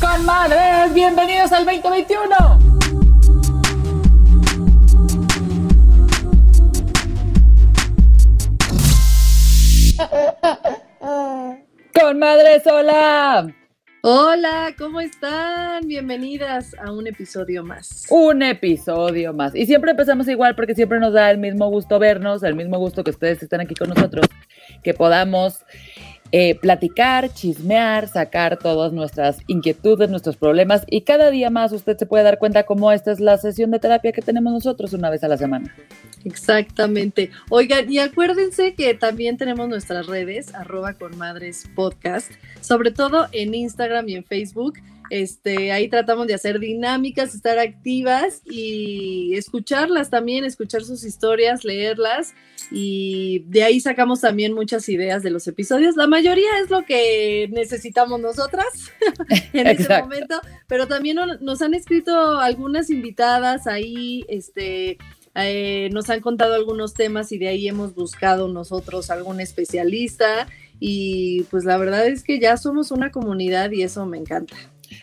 Con madres, bienvenidos al 2021. Con madres, hola. Hola, ¿cómo están? Bienvenidas a un episodio más. Un episodio más. Y siempre empezamos igual porque siempre nos da el mismo gusto vernos, el mismo gusto que ustedes estén aquí con nosotros, que podamos eh, platicar, chismear, sacar todas nuestras inquietudes, nuestros problemas y cada día más usted se puede dar cuenta cómo esta es la sesión de terapia que tenemos nosotros una vez a la semana. Exactamente. Oigan, y acuérdense que también tenemos nuestras redes, arroba con podcast, sobre todo en Instagram y en Facebook. Este, ahí tratamos de hacer dinámicas, estar activas y escucharlas también, escuchar sus historias, leerlas y de ahí sacamos también muchas ideas de los episodios. La mayoría es lo que necesitamos nosotras en este momento, pero también nos han escrito algunas invitadas ahí, este, eh, nos han contado algunos temas y de ahí hemos buscado nosotros algún especialista y pues la verdad es que ya somos una comunidad y eso me encanta.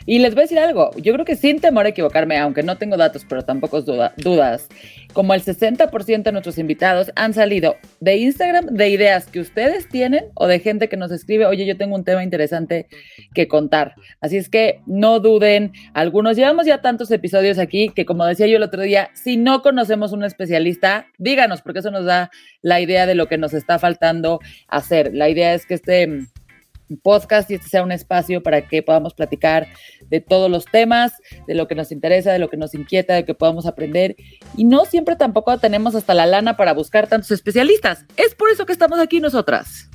Y les voy a decir algo, yo creo que sin temor a equivocarme, aunque no tengo datos, pero tampoco dudas, como el 60% de nuestros invitados han salido de Instagram de ideas que ustedes tienen o de gente que nos escribe, oye, yo tengo un tema interesante que contar. Así es que no duden, algunos llevamos ya tantos episodios aquí que como decía yo el otro día, si no conocemos un especialista, díganos, porque eso nos da la idea de lo que nos está faltando hacer. La idea es que este podcast y este sea un espacio para que podamos platicar de todos los temas, de lo que nos interesa, de lo que nos inquieta, de que podamos aprender. Y no siempre tampoco tenemos hasta la lana para buscar tantos especialistas. Es por eso que estamos aquí nosotras.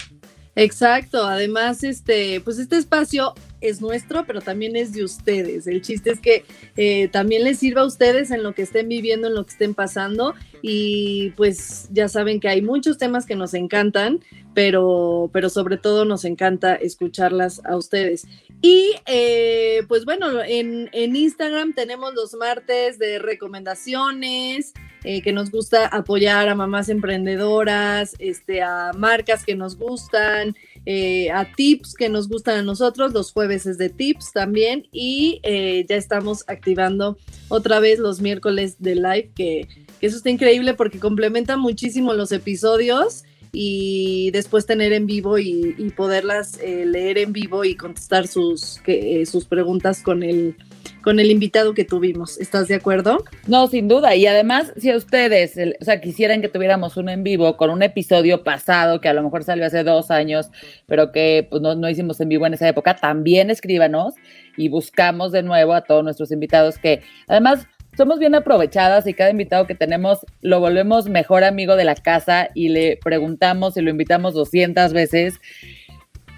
Exacto, además, este, pues este espacio es nuestro, pero también es de ustedes. El chiste es que eh, también les sirva a ustedes en lo que estén viviendo, en lo que estén pasando. Y pues ya saben que hay muchos temas que nos encantan, pero, pero sobre todo nos encanta escucharlas a ustedes. Y eh, pues bueno, en, en, Instagram tenemos los martes de recomendaciones, eh, que nos gusta apoyar a mamás emprendedoras, este, a marcas que nos gustan, eh, a tips que nos gustan a nosotros. Los jueves es de tips también. Y ya estamos activando otra vez los miércoles de live, que, que eso está increíble porque complementa muchísimo los episodios y después tener en vivo y, poderlas eh, leer en vivo y contestar sus, eh, sus preguntas con el, con el invitado que tuvimos. ¿Estás de acuerdo? No, sin duda. Y además, si a ustedes, o sea, quisieran que tuviéramos uno en vivo con un episodio pasado que a lo mejor salió hace dos años, pero que pues, no, no hicimos en vivo en esa época, también escríbanos y buscamos de nuevo a todos nuestros invitados que además somos bien aprovechadas y cada invitado que tenemos lo volvemos mejor amigo de la casa y le preguntamos y lo invitamos 200 veces.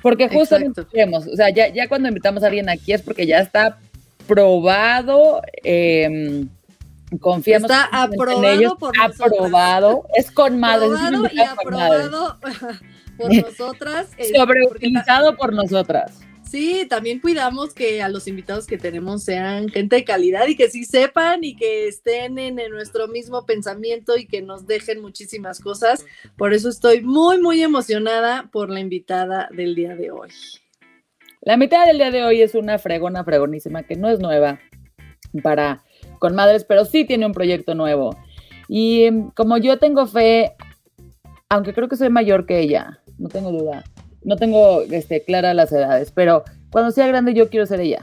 Porque justamente o sea, ya, ya cuando invitamos a alguien aquí es porque ya está probado, eh, confiamos está aprobado en ellos, por aprobado, es con madre, aprobado y aprobado por nosotras, sobreutilizado por nosotras. Sí, también cuidamos que a los invitados que tenemos sean gente de calidad y que sí sepan y que estén en, nuestro mismo pensamiento y que nos dejen muchísimas cosas. Por eso estoy muy, muy emocionada por la invitada del día de hoy. La mitad del día de hoy es una fregona fregonísima que no es nueva para con madres, pero sí tiene un proyecto nuevo. Y em, como yo tengo fe, aunque creo que soy mayor que ella, no tengo duda, no tengo este, claras las edades, pero cuando sea grande yo quiero ser ella.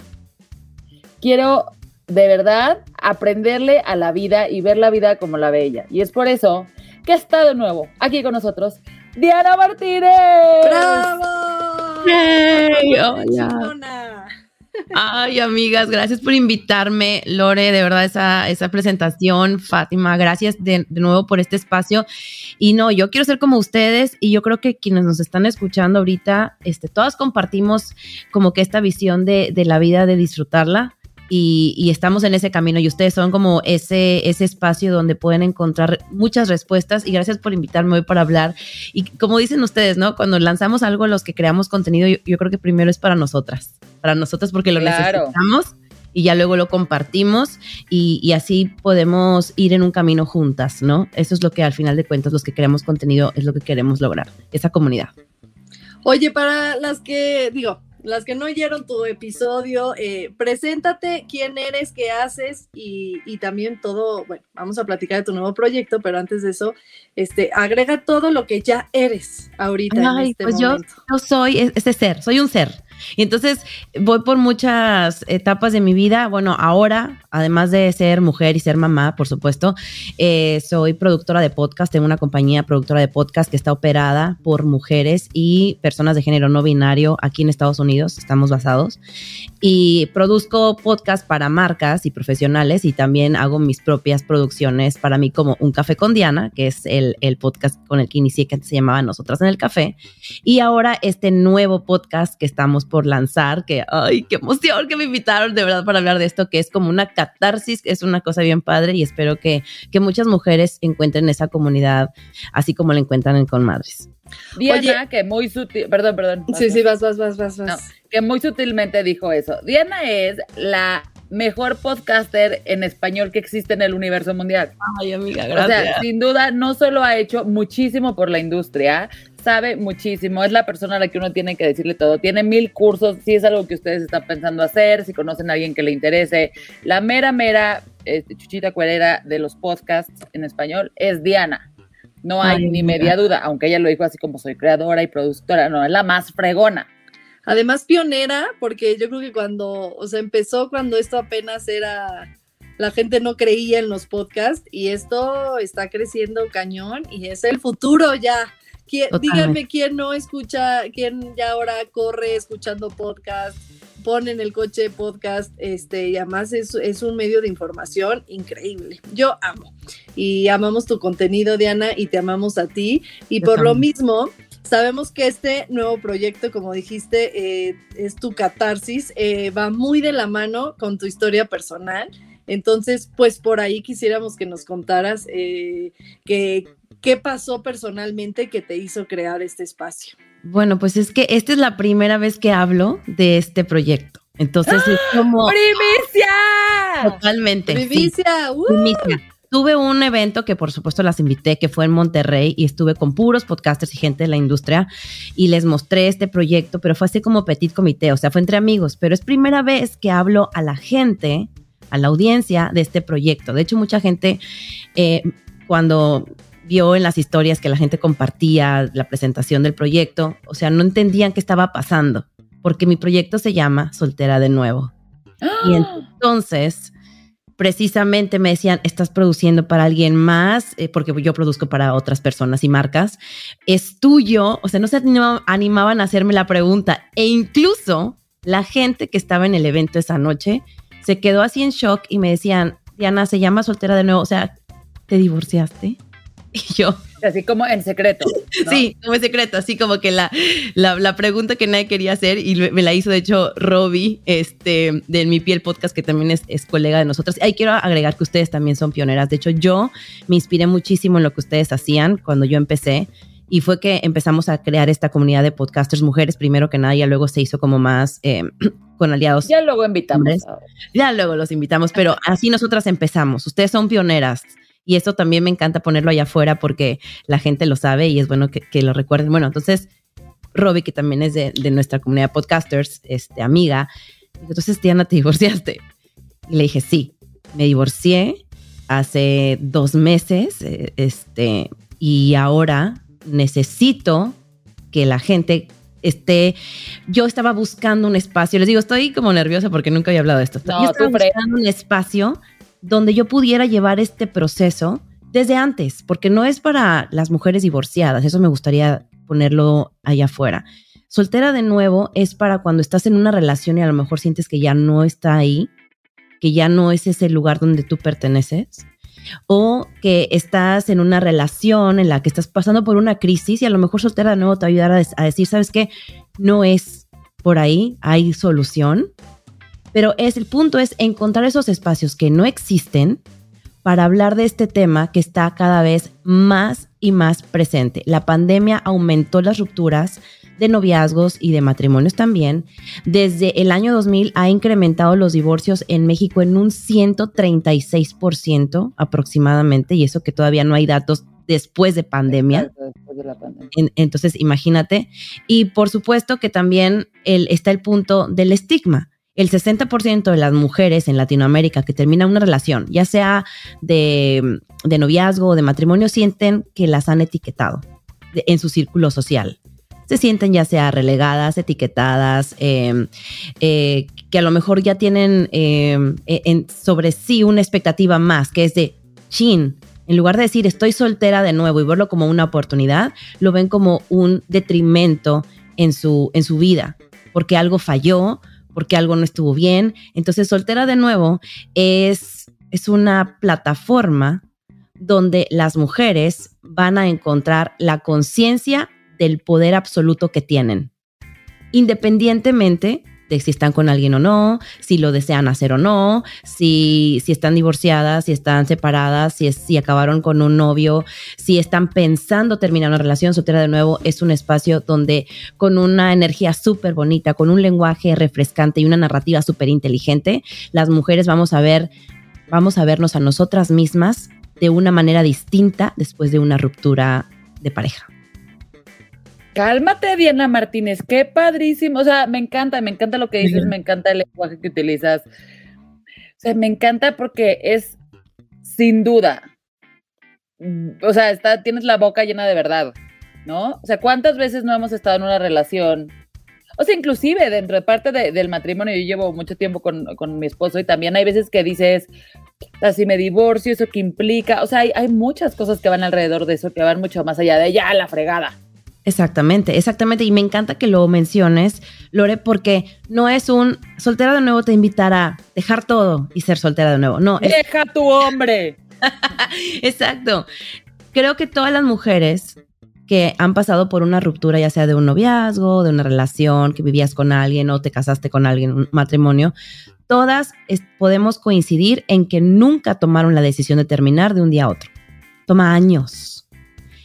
Quiero de verdad aprenderle a la vida y ver la vida como la ve ella. Y es por eso que está de nuevo aquí con nosotros Diana Martínez. ¡Bravo! Hey, hola. Ay, amigas, gracias por invitarme, Lore, de verdad, esa, esa presentación, Fátima, gracias de, nuevo por este espacio. Y no, yo quiero ser como ustedes y yo creo que quienes nos están escuchando ahorita, este, todas compartimos como que esta visión de, de la vida, de disfrutarla, y, estamos en ese camino y ustedes son como ese, ese espacio donde pueden encontrar muchas respuestas y gracias por invitarme hoy para hablar. Y como dicen ustedes, ¿no? Cuando lanzamos algo, los que creamos contenido, yo, creo que primero es para nosotras, para nosotras porque lo necesitamos y ya luego lo compartimos y, y, así podemos ir en un camino juntas, ¿no? Eso es lo que al final de cuentas los que creamos contenido es lo que queremos lograr, esa comunidad. Oye, para las que digo, las que no oyeron tu episodio, eh, preséntate quién eres, qué haces y, y, también todo, bueno, vamos a platicar de tu nuevo proyecto, pero antes de eso, este, agrega todo lo que ya eres ahorita. en este pues yo, yo soy ese ser, soy un ser. Y entonces voy por muchas etapas de mi vida. Bueno, ahora, además de ser mujer y ser mamá, por supuesto, eh, soy productora de podcast. Tengo una compañía productora de podcast que está operada por mujeres y personas de género no binario aquí en Estados Unidos. Estamos basados. Y produzco podcast para marcas y profesionales y también hago mis propias producciones para mí como Un Café con Diana, que es el, podcast con el que inicié, que antes se llamaba Nosotras en el Café. Y ahora este nuevo podcast que estamos por lanzar, que, ay, qué emoción que me invitaron de verdad para hablar de esto, que es como una catarsis, es una cosa bien padre y espero que, que muchas mujeres encuentren esa comunidad así como la encuentran en Conmadres. Diana, que muy sutil, perdón, perdón. sí, sí, vas, vas, vas, vas, vas. que muy sutilmente dijo eso. Diana es la mejor podcaster en español que existe en el universo mundial. Ay, amiga, gracias. O sea, sin duda, no solo ha hecho muchísimo por la industria, sabe muchísimo, es la persona a la que uno tiene que decirle todo. Tiene mil cursos, si es algo que ustedes están pensando hacer, si conocen a alguien que le interese. La mera, mera este, chuchita cuerera de los podcasts en español es Diana. No hay ni media duda, aunque ella lo dijo así como soy creadora y productora, no, es la más fregona. Además, pionera, porque yo creo que cuando, o sea, empezó cuando esto apenas era, la gente no creía en los podcasts y esto está creciendo cañón y es el futuro ya. Díganme quién no escucha, quién ya ahora corre escuchando podcast, pone en el coche podcast, este, y además es, es un medio de información increíble. Yo amo. Y amamos tu contenido, Diana, y te amamos a ti. Y por lo mismo, Sabemos que este nuevo proyecto, como dijiste, eh, es tu catarsis, eh, va muy de la mano con tu historia personal. Entonces, pues por ahí quisiéramos que nos contaras eh, qué pasó personalmente que te hizo crear este espacio. Bueno, pues es que esta es la primera vez que hablo de este proyecto. Entonces es ¡Ah! como... ¡Primicia! Totalmente. Primicia. ¡uh! Primicia. Tuve un evento que por supuesto las invité, que fue en Monterrey, y estuve con puros podcasters y gente de la industria, y les mostré este proyecto, pero fue así como petit comité, o sea, fue entre amigos, pero es primera vez que hablo a la gente, a la audiencia de este proyecto. De hecho, mucha gente, eh, cuando vio en las historias que la gente compartía la presentación del proyecto, o sea, no entendían qué estaba pasando, porque mi proyecto se llama Soltera de Nuevo. Y ¡Ah! entonces precisamente me decían, estás produciendo para alguien más, eh, porque yo produzco para otras personas y marcas, es tuyo, o sea, no se animaban a hacerme la pregunta e incluso la gente que estaba en el evento esa noche se quedó así en shock y me decían, Diana, se llama soltera de nuevo, o sea, ¿te divorciaste? Y yo, Así como en secreto. Sí, como en secreto, así como que la, la, pregunta que nadie quería hacer y me la hizo de hecho Robbie este, de Mi Piel Podcast, que también es, es colega de nosotros. Ahí quiero agregar que ustedes también son pioneras. De hecho, yo me inspiré muchísimo en lo que ustedes hacían cuando yo empecé y fue que empezamos a crear esta comunidad de podcasters mujeres primero que nada, y luego se hizo como más eh, con aliados. Ya luego invitamos. Ya luego los invitamos, pero así nosotras empezamos. Ustedes son pioneras. Y eso también me encanta ponerlo allá afuera porque la gente lo sabe y es bueno que, lo recuerden. Bueno, entonces, Robbie, que también es de, nuestra comunidad de podcasters, este, amiga, entonces, Diana, ¿te divorciaste? Y le dije, sí, me divorcié hace dos meses, eh, este, y ahora necesito que la gente esté, yo estaba buscando un espacio, les digo, estoy como nerviosa porque nunca había hablado de esto. No, yo estaba buscando un espacio donde yo pudiera llevar este proceso desde antes, porque no es para las mujeres divorciadas, eso me gustaría ponerlo allá afuera. Soltera de nuevo es para cuando estás en una relación y a lo mejor sientes que ya no está ahí, que ya no es ese lugar donde tú perteneces, o que estás en una relación en la que estás pasando por una crisis y a lo mejor soltera de nuevo te va a ayudar a, a decir, ¿sabes qué? No es por ahí, hay solución. Pero es el punto es encontrar esos espacios que no existen para hablar de este tema que está cada vez más y más presente. La pandemia aumentó las rupturas de noviazgos y de matrimonios también. Desde el año 2000 ha incrementado los divorcios en México en un 136% aproximadamente, y eso que todavía no hay datos después de pandemia. entonces, imagínate. Y por supuesto que también está el punto del estigma el 60% de las mujeres en Latinoamérica que terminan una relación, ya sea de, noviazgo o de matrimonio, sienten que las han etiquetado en su círculo social. Se sienten ya sea relegadas, etiquetadas, em, eh, que a lo mejor ya tienen em, e, sobre sí una expectativa más, que es de, chin, en lugar de decir estoy soltera de nuevo y verlo como una oportunidad, lo ven como un detrimento en su, en su vida, porque algo falló, porque algo no estuvo bien. Entonces, Soltera de nuevo es, es una plataforma donde las mujeres van a encontrar la conciencia del poder absoluto que tienen, independientemente de si están con alguien o no, si lo desean hacer o no, si, si están divorciadas, si están separadas, si, si acabaron con un novio, si están pensando terminar una relación soltera de nuevo, es un espacio donde con una energía súper bonita, con un lenguaje refrescante y una narrativa súper inteligente, las mujeres vamos a ver, vamos a vernos a nosotras mismas de una manera distinta después de una ruptura de pareja. Cálmate, Diana Martínez, qué padrísimo. O sea, me encanta, me encanta lo que dices, me encanta el lenguaje que utilizas. O sea, me encanta porque es sin duda. O sea, está, tienes la boca llena de verdad, ¿no? O sea, ¿cuántas veces no hemos estado en una relación? O sea, inclusive dentro de parte del matrimonio, yo llevo mucho tiempo con, mi esposo y también hay veces que dices, así me divorcio, eso que implica, o sea, hay, hay muchas cosas que van alrededor de eso, que van mucho más allá de ya la fregada, Exactamente, exactamente. Y me encanta que lo menciones, Lore, porque no es un soltera de nuevo te invitará a dejar todo y ser soltera de nuevo. No. Deja tu hombre. Exacto. Creo que todas las mujeres que han pasado por una ruptura, ya sea de un noviazgo, de una relación, que vivías con alguien o te casaste con alguien, un matrimonio, todas podemos coincidir en que nunca tomaron la decisión de terminar de un día a otro. Toma años.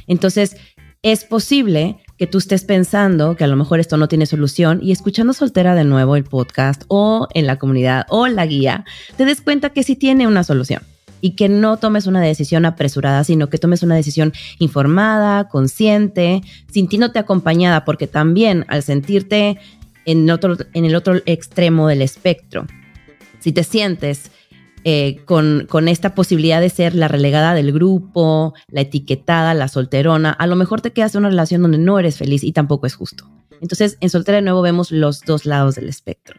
Entonces, es posible que tú estés pensando que a lo mejor esto no tiene solución y escuchando soltera de nuevo el podcast o en la comunidad o la guía, te des cuenta que sí tiene una solución y que no tomes una decisión apresurada, sino que tomes una decisión informada, consciente, sintiéndote acompañada, porque también al sentirte en, en el otro extremo del espectro, si te sientes eh, con, con, esta posibilidad de ser la relegada del grupo, la etiquetada, la solterona, a lo mejor te quedas en una relación donde no eres feliz y tampoco es justo. Entonces, en Soltera de Nuevo vemos los dos lados del espectro.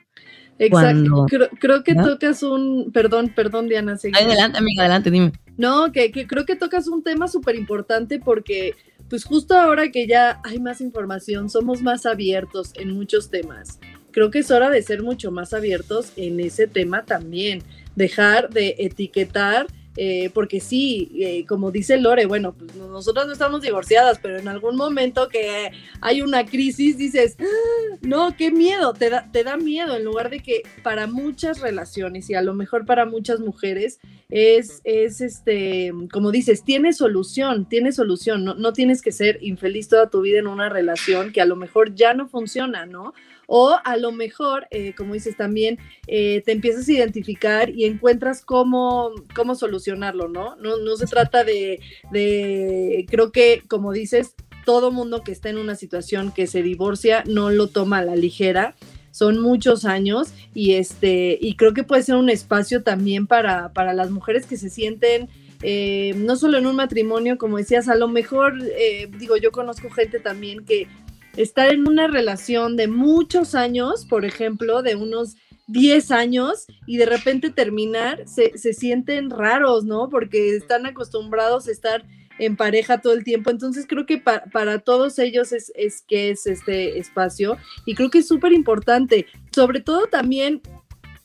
Exacto. Creo, que tocas un. Perdón, perdón, Diana. Adelante, amiga, adelante, dime. No, que, que creo que tocas un tema súper importante porque, pues, justo ahora que ya hay más información, somos más abiertos en muchos temas. Creo que es hora de ser mucho más abiertos en ese tema también dejar de etiquetar, eh, porque sí, eh, como dice Lore, bueno, pues nosotros no estamos divorciadas, pero en algún momento que hay una crisis dices, ah, no, qué miedo, te da, te da miedo, en lugar de que para muchas relaciones y a lo mejor para muchas mujeres es, es este, como dices, tiene solución, tiene solución, no, no tienes que ser infeliz toda tu vida en una relación que a lo mejor ya no funciona, ¿no? O a lo mejor, eh, como dices también, eh, te empiezas a identificar y encuentras cómo, cómo solucionarlo, ¿no? ¿no? No se trata de, de, creo que, como dices, todo mundo que está en una situación que se divorcia no lo toma a la ligera son muchos años y este y creo que puede ser un espacio también para, para las mujeres que se sienten eh, no solo en un matrimonio como decías a lo mejor digo yo conozco gente también que estar en una relación de muchos años, por ejemplo, de unos 10 años y de repente terminar, se, sienten raros, ¿no? Porque están acostumbrados a estar en pareja todo el tiempo. Entonces creo que para todos ellos es, es que es este espacio y creo que es súper importante, sobre todo también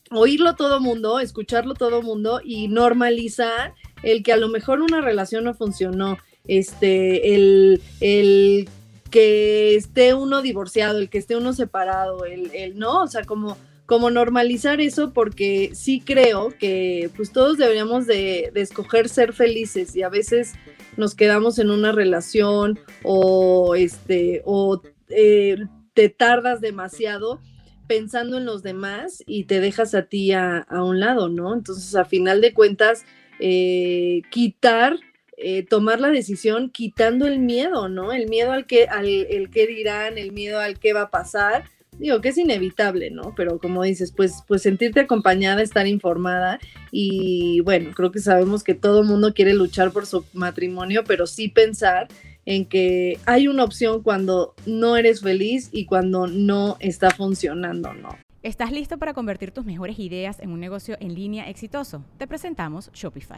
oírlo todo mundo, escucharlo todo mundo y normalizar el que a lo mejor una relación no funcionó, este, el, el que esté uno divorciado, el que esté uno separado, el, el no, o sea, como como normalizar eso porque sí creo que pues todos deberíamos de, escoger ser felices y a veces nos quedamos en una relación o este o eh, te tardas demasiado pensando en los demás y te dejas a ti a, un lado, ¿no? Entonces, a final de cuentas, eh, quitar, eh, tomar la decisión quitando el miedo, ¿no? El miedo al que, al el que dirán, el miedo al que va a pasar, digo que es inevitable, ¿no? Pero como dices, pues, pues sentirte acompañada, estar informada y bueno, creo que sabemos que todo mundo quiere luchar por su matrimonio, pero sí pensar en que hay una opción cuando no eres feliz y cuando no está funcionando, ¿no? ¿Estás listo para convertir tus mejores ideas en un negocio en línea exitoso? Te presentamos Shopify.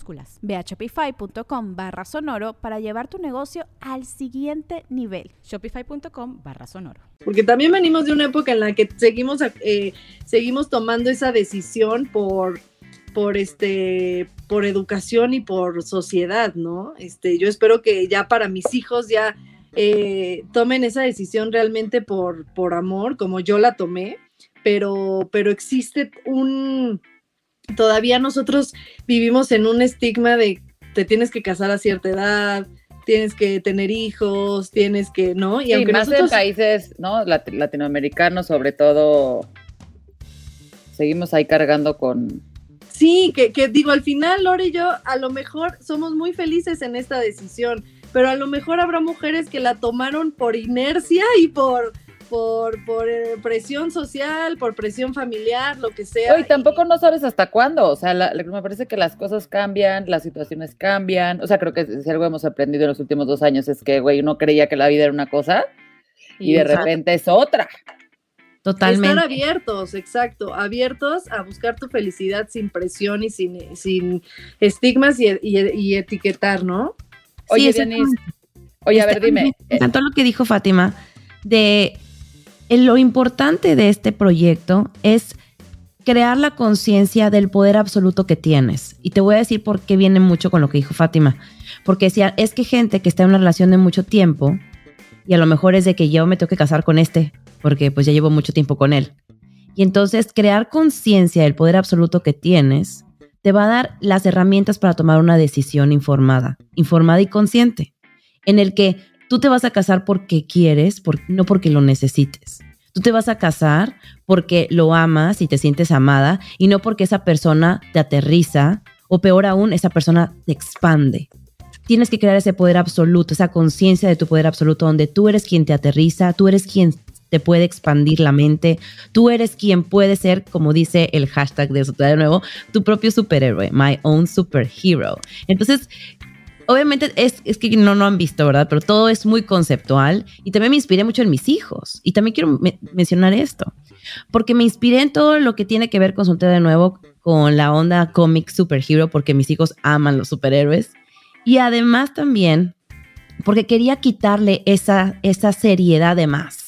Ve a shopify.com barra sonoro para llevar tu negocio al siguiente nivel. Shopify.com barra sonoro. Porque también venimos de una época en la que seguimos, eh, seguimos tomando esa decisión por por este por educación y por sociedad, ¿no? Este, yo espero que ya para mis hijos ya eh, tomen esa decisión realmente por, por amor, como yo la tomé, pero, pero existe un, todavía nosotros vivimos en un estigma de te tienes que casar a cierta edad, tienes que tener hijos, tienes que, ¿no? Y aunque más en países, ¿no? latinoamericanos sobre todo, seguimos ahí cargando con... Sí, que, que digo, al final, Lore y yo, a lo mejor somos muy felices en esta decisión, pero a lo mejor habrá mujeres que la tomaron por inercia y por por, por eh, presión social, por presión familiar, lo que sea. Y tampoco no sabes hasta cuándo, o sea, me parece que las cosas cambian, las situaciones cambian, o sea, creo que si algo hemos aprendido en los últimos dos años es que, güey, uno creía que la vida era una cosa y de repente es otra. Totalmente. Estar abiertos, exacto, abiertos a buscar tu felicidad sin presión y sin, sin estigmas y, etiquetar, ¿no? Oye, Denise, oye, a ver, dime. Me encantó lo que dijo Fátima de lo importante de este proyecto es crear la conciencia del poder absoluto que tienes. Y te voy a decir por qué viene mucho con lo que dijo Fátima. Porque si es que gente que está en una relación de mucho tiempo, y a lo mejor es de que yo me tengo que casar con este, porque pues ya llevo mucho tiempo con él. Y entonces crear conciencia del poder absoluto que tienes te va a dar las herramientas para tomar una decisión informada, informada y consciente, en el que Tú te vas a casar porque quieres, no porque lo necesites. Tú te vas a casar porque lo amas y te sientes amada y no porque esa persona te aterriza o peor aún, esa persona te expande. Tienes que crear ese poder absoluto, esa conciencia de tu poder absoluto donde tú eres quien te aterriza, tú eres quien te puede expandir la mente, tú eres quien puede ser, como dice el hashtag de eso de nuevo, tu propio superhéroe, my own superhero. Entonces, obviamente es, es, que no lo han visto, ¿verdad? Pero todo es muy conceptual y también me inspiré mucho en mis hijos. Y también quiero mencionar esto, porque me inspiré en todo lo que tiene que ver con Soltera de nuevo, con la onda cómic superhero, porque mis hijos aman los superhéroes. Y además también porque quería quitarle esa, esa seriedad de más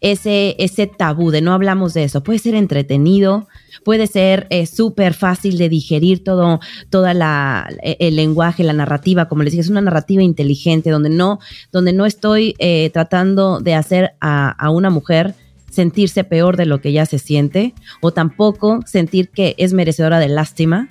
ese, ese tabú de no hablamos de eso. Puede ser entretenido, puede ser eh, súper fácil de digerir todo, toda la, e, el lenguaje, la narrativa, como les dije, es una narrativa inteligente donde no, donde no estoy eh, tratando de hacer a, a una mujer sentirse peor de lo que ya se siente o tampoco sentir que es merecedora de lástima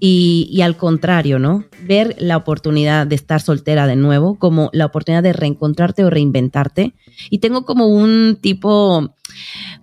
Y, y, al contrario, ¿no? Ver la oportunidad de estar soltera de nuevo como la oportunidad de reencontrarte o reinventarte. Y tengo como un tipo,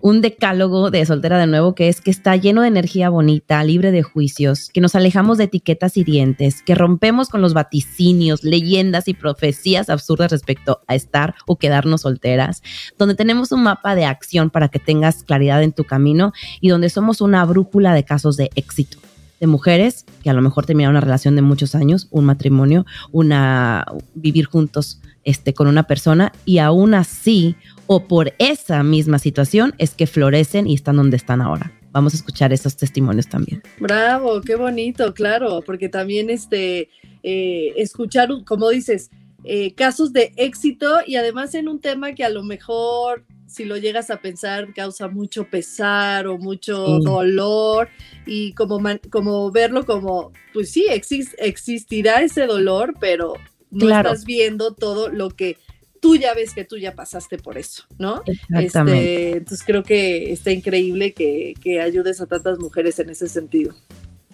un decálogo de soltera de nuevo que es que está lleno de energía bonita, libre de juicios, que nos alejamos de etiquetas hirientes, que rompemos con los vaticinios, leyendas y profecías absurdas respecto a estar o quedarnos solteras, donde tenemos un mapa de acción para que tengas claridad en tu camino y donde somos una brújula de casos de éxito de mujeres que a lo mejor terminaron una relación de muchos años, un matrimonio, una vivir juntos este, con una persona y aún así o por esa misma situación es que florecen y están donde están ahora. Vamos a escuchar esos testimonios también. Bravo, qué bonito, claro, porque también este, eh, escuchar, como dices, eh, casos de éxito y además en un tema que a lo mejor si lo llegas a pensar, causa mucho pesar o mucho dolor y como, como verlo como, pues sí, existirá ese dolor, pero no estás viendo todo lo que tú ya ves que tú ya pasaste por eso, ¿no? Este, entonces creo que está increíble que, que, ayudes a tantas mujeres en ese sentido.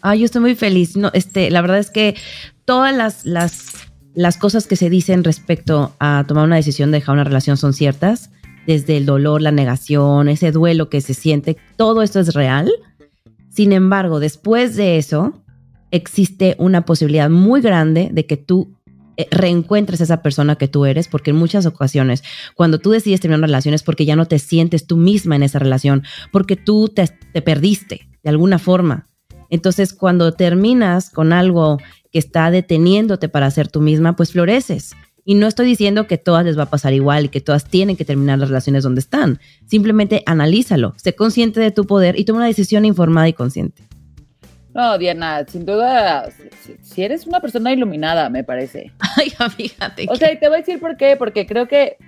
Ah, yo estoy muy feliz. No, este, la verdad es que todas las, las, las cosas que se dicen respecto a tomar una decisión de dejar una relación son ciertas desde el dolor, la negación, ese duelo que se siente, todo esto es real. Sin embargo, después de eso, existe una posibilidad muy grande de que tú eh, reencuentres a esa persona que tú eres, porque en muchas ocasiones, cuando tú decides terminar una relación es porque ya no te sientes tú misma en esa relación, porque tú te, te perdiste de alguna forma. Entonces, cuando terminas con algo que está deteniéndote para ser tú misma, pues floreces. Y no estoy diciendo que todas les va a pasar igual y que todas tienen que terminar las relaciones donde están. Simplemente analízalo, sé consciente de tu poder y toma una decisión informada y consciente. No, Diana, sin duda, si eres una persona iluminada, me parece. Ay, fíjate. O sea, y te voy a decir por qué, porque creo que,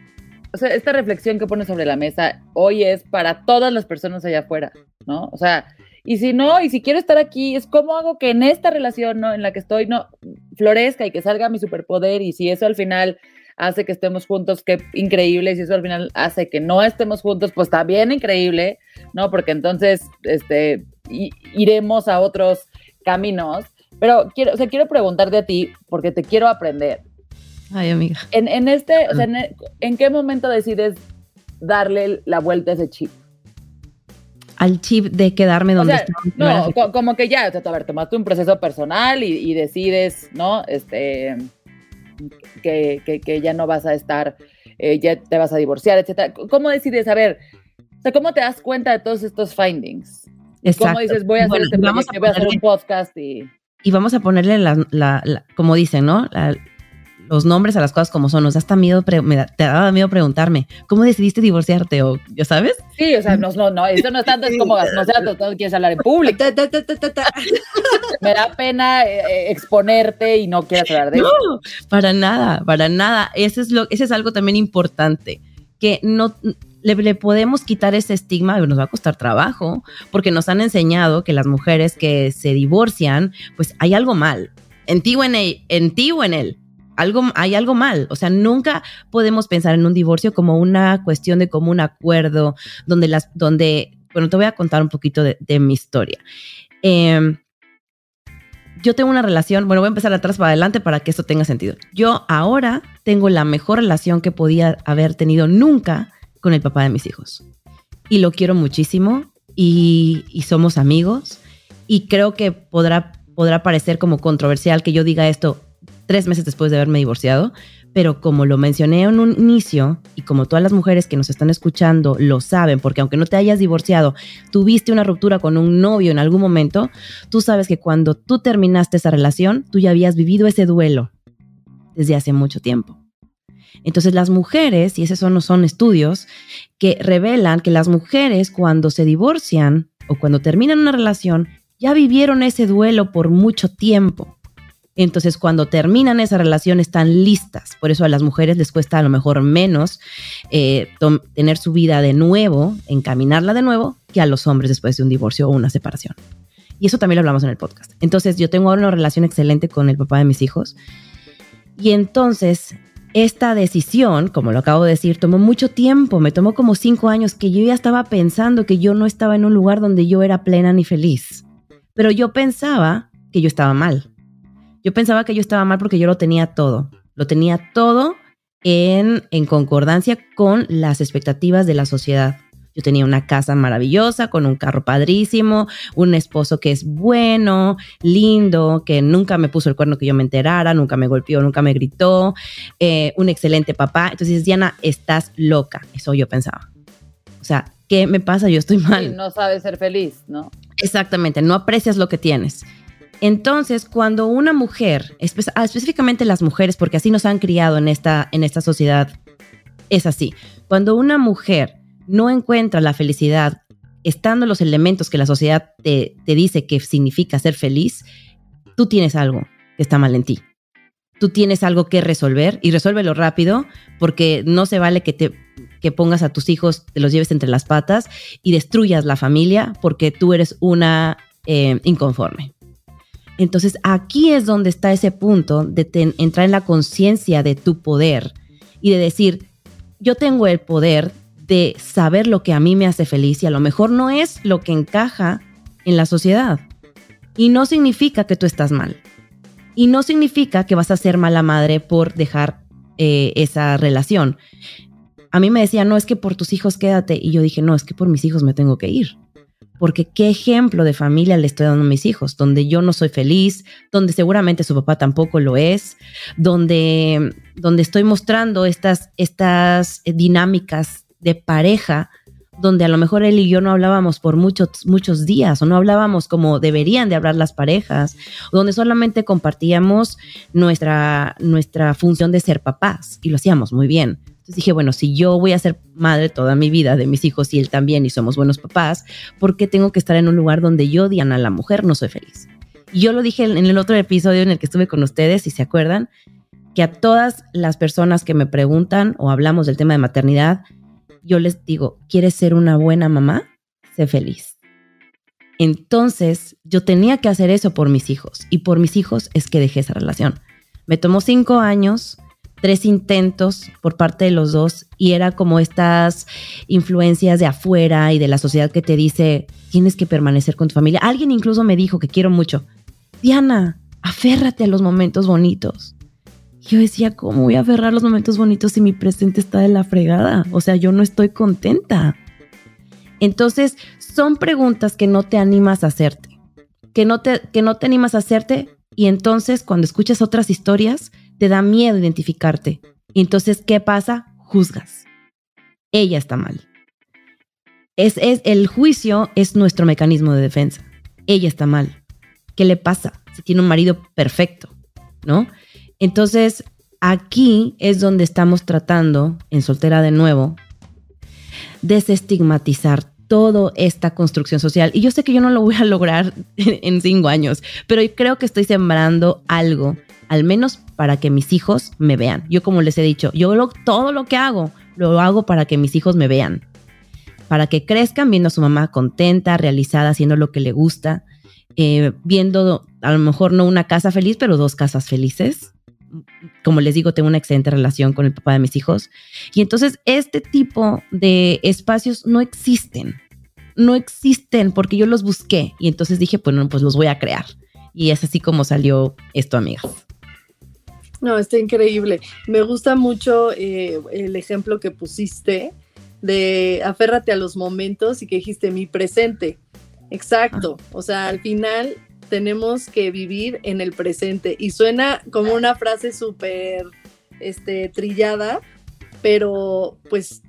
o sea, esta reflexión que pones sobre la mesa hoy es para todas las personas allá afuera, ¿no? O sea, y si no, y si quiero estar aquí, es cómo hago que en esta relación, ¿no? En la que estoy, no, florezca y que salga mi superpoder. Y si eso al final hace que estemos juntos, qué increíble. Y si eso al final hace que no estemos juntos, pues también increíble, ¿no? Porque entonces, este, iremos a otros caminos. Pero quiero, o sea, quiero preguntarte a ti, porque te quiero aprender. Ay, amiga. En, en este, o sea, en, en qué momento decides darle la vuelta a ese chip? Al chip de quedarme donde No, como que ya, o sea, a ver, tomaste un proceso personal y, decides, ¿no? Este, que, que, ya no vas a estar, eh, ya te vas a divorciar, etcétera. ¿Cómo decides, a ver, o sea, cómo te das cuenta de todos estos findings? Exacto. ¿Cómo dices, voy a hacer este vamos a voy a hacer un podcast y... Y vamos a ponerle la, la, como dicen, ¿no? La, los nombres a las cosas como son. Nos da hasta miedo, me da, te daba miedo preguntarme, ¿cómo decidiste divorciarte? O, ¿ya sabes? Sí, o sea, no, no, no eso no es tanto, es como, no sé, tú quieres hablar en público. me da pena eh, eh, exponerte y no quieres hablar de eso. No, para nada, para nada. Ese es, lo, ese es algo también importante, que no... Le, le, podemos quitar ese estigma, nos va a costar trabajo, porque nos han enseñado que las mujeres que se divorcian, pues hay algo mal, en ti o en él, en ti o en él algo, hay algo mal. O sea, nunca podemos pensar en un divorcio como una cuestión de común acuerdo, donde las, donde, bueno, te voy a contar un poquito de, mi historia. Em, yo tengo una relación, bueno, voy a empezar atrás para adelante para que esto tenga sentido. Yo ahora tengo la mejor relación que podía haber tenido nunca con el papá de mis hijos. Y lo quiero muchísimo y, y somos amigos. Y creo que podrá, podrá parecer como controversial que yo diga esto tres meses después de haberme divorciado, pero como lo mencioné en un inicio, y como todas las mujeres que nos están escuchando lo saben, porque aunque no te hayas divorciado, tuviste una ruptura con un novio en algún momento, tú sabes que cuando tú terminaste esa relación, tú ya habías vivido ese duelo desde hace mucho tiempo. Entonces las mujeres, y esos son, estudios, que revelan que las mujeres cuando se divorcian o cuando terminan una relación, ya vivieron ese duelo por mucho tiempo. Entonces, cuando terminan esa relación, están listas. Por eso a las mujeres les cuesta a lo mejor menos eh, tener su vida de nuevo, encaminarla de nuevo, que a los hombres después de un divorcio o una separación. Y eso también lo hablamos en el podcast. Entonces, yo tengo ahora una relación excelente con el papá de mis hijos. Y entonces, esta decisión, como lo acabo de decir, tomó mucho tiempo. Me tomó como cinco años que yo ya estaba pensando que yo no estaba en un lugar donde yo era plena ni feliz. Pero yo pensaba que yo estaba mal. Yo pensaba que yo estaba mal porque yo lo tenía todo. Lo tenía todo en, en concordancia con las expectativas de la sociedad. Yo tenía una casa maravillosa, con un carro padrísimo, un esposo que es bueno, lindo, que nunca me puso el cuerno que yo me enterara, nunca me golpeó, nunca me gritó, eh, un excelente papá. Entonces, Diana, estás loca. Eso yo pensaba. O sea, ¿qué me pasa? Yo estoy mal. no sabes ser feliz, ¿no? Exactamente, no aprecias lo que tienes. Entonces, cuando una mujer, ah, específicamente las mujeres, porque así nos han criado en esta, en esta sociedad, es así. Cuando una mujer no encuentra la felicidad estando los elementos que la sociedad te, dice que significa ser feliz, tú tienes algo que está mal en ti. Tú tienes algo que resolver y resuélvelo rápido porque no se vale que te que pongas a tus hijos, te los lleves entre las patas y destruyas la familia porque tú eres una eh, inconforme. Entonces aquí es donde está ese punto de entrar en la conciencia de tu poder y de decir, yo tengo el poder de saber lo que a mí me hace feliz y a lo mejor no es lo que encaja en la sociedad. Y no significa que tú estás mal. Y no significa que vas a ser mala madre por dejar eh, esa relación. A mí me decía, no es que por tus hijos quédate. Y yo dije, no, es que por mis hijos me tengo que ir. Porque qué ejemplo de familia le estoy dando a mis hijos, donde yo no soy feliz, donde seguramente su papá tampoco lo es, donde, donde estoy mostrando estas, estas dinámicas de pareja donde a lo mejor él y yo no hablábamos por muchos, muchos días o no hablábamos como deberían de hablar las parejas, donde solamente compartíamos nuestra, nuestra función de ser papás y lo hacíamos muy bien. Entonces dije, bueno, si yo voy a ser madre toda mi vida de mis hijos y él también y somos buenos papás, ¿por qué tengo que estar en un lugar donde yo, Diana, la mujer, no soy feliz? Y yo lo dije en el otro episodio en el que estuve con ustedes, si se acuerdan, que a todas las personas que me preguntan o hablamos del tema de maternidad, yo les digo, ¿quieres ser una buena mamá? Sé feliz. Entonces, yo tenía que hacer eso por mis hijos y por mis hijos es que dejé esa relación. Me tomó cinco años, tres intentos por parte de los dos y era como estas influencias de afuera y de la sociedad que te dice, tienes que permanecer con tu familia. Alguien incluso me dijo que quiero mucho, Diana, aférrate a los momentos bonitos yo decía, ¿cómo voy a aferrar los momentos bonitos si mi presente está de la fregada? O sea, yo no estoy contenta. Entonces, son preguntas que no te animas a hacerte, que no te, que no te animas a hacerte y entonces cuando escuchas otras historias, te da miedo identificarte. Y entonces, ¿qué pasa? Juzgas. Ella está mal. Es, es, el juicio es nuestro mecanismo de defensa. Ella está mal. ¿Qué le pasa? Si tiene un marido perfecto, ¿no? Entonces, aquí es donde estamos tratando, en soltera de nuevo, desestigmatizar toda esta construcción social. Y yo sé que yo no lo voy a lograr en cinco años, pero creo que estoy sembrando algo, al menos para que mis hijos me vean. Yo como les he dicho, yo todo lo que hago, lo hago para que mis hijos me vean, para que crezcan viendo a su mamá contenta, realizada, haciendo lo que le gusta, eh, viendo a lo mejor no una casa feliz, pero dos casas felices como les digo, tengo una excelente relación con el papá de mis hijos. Y entonces este tipo de espacios no existen. No existen porque yo los busqué. Y entonces dije, bueno, pues los voy a crear. Y es así como salió esto, amigas. No, está increíble. Me gusta mucho eh, el ejemplo que pusiste de aférrate a los momentos y que dijiste mi presente. Exacto. O sea, al final tenemos que vivir en el presente. Y suena como una frase súper este, trillada, pero pues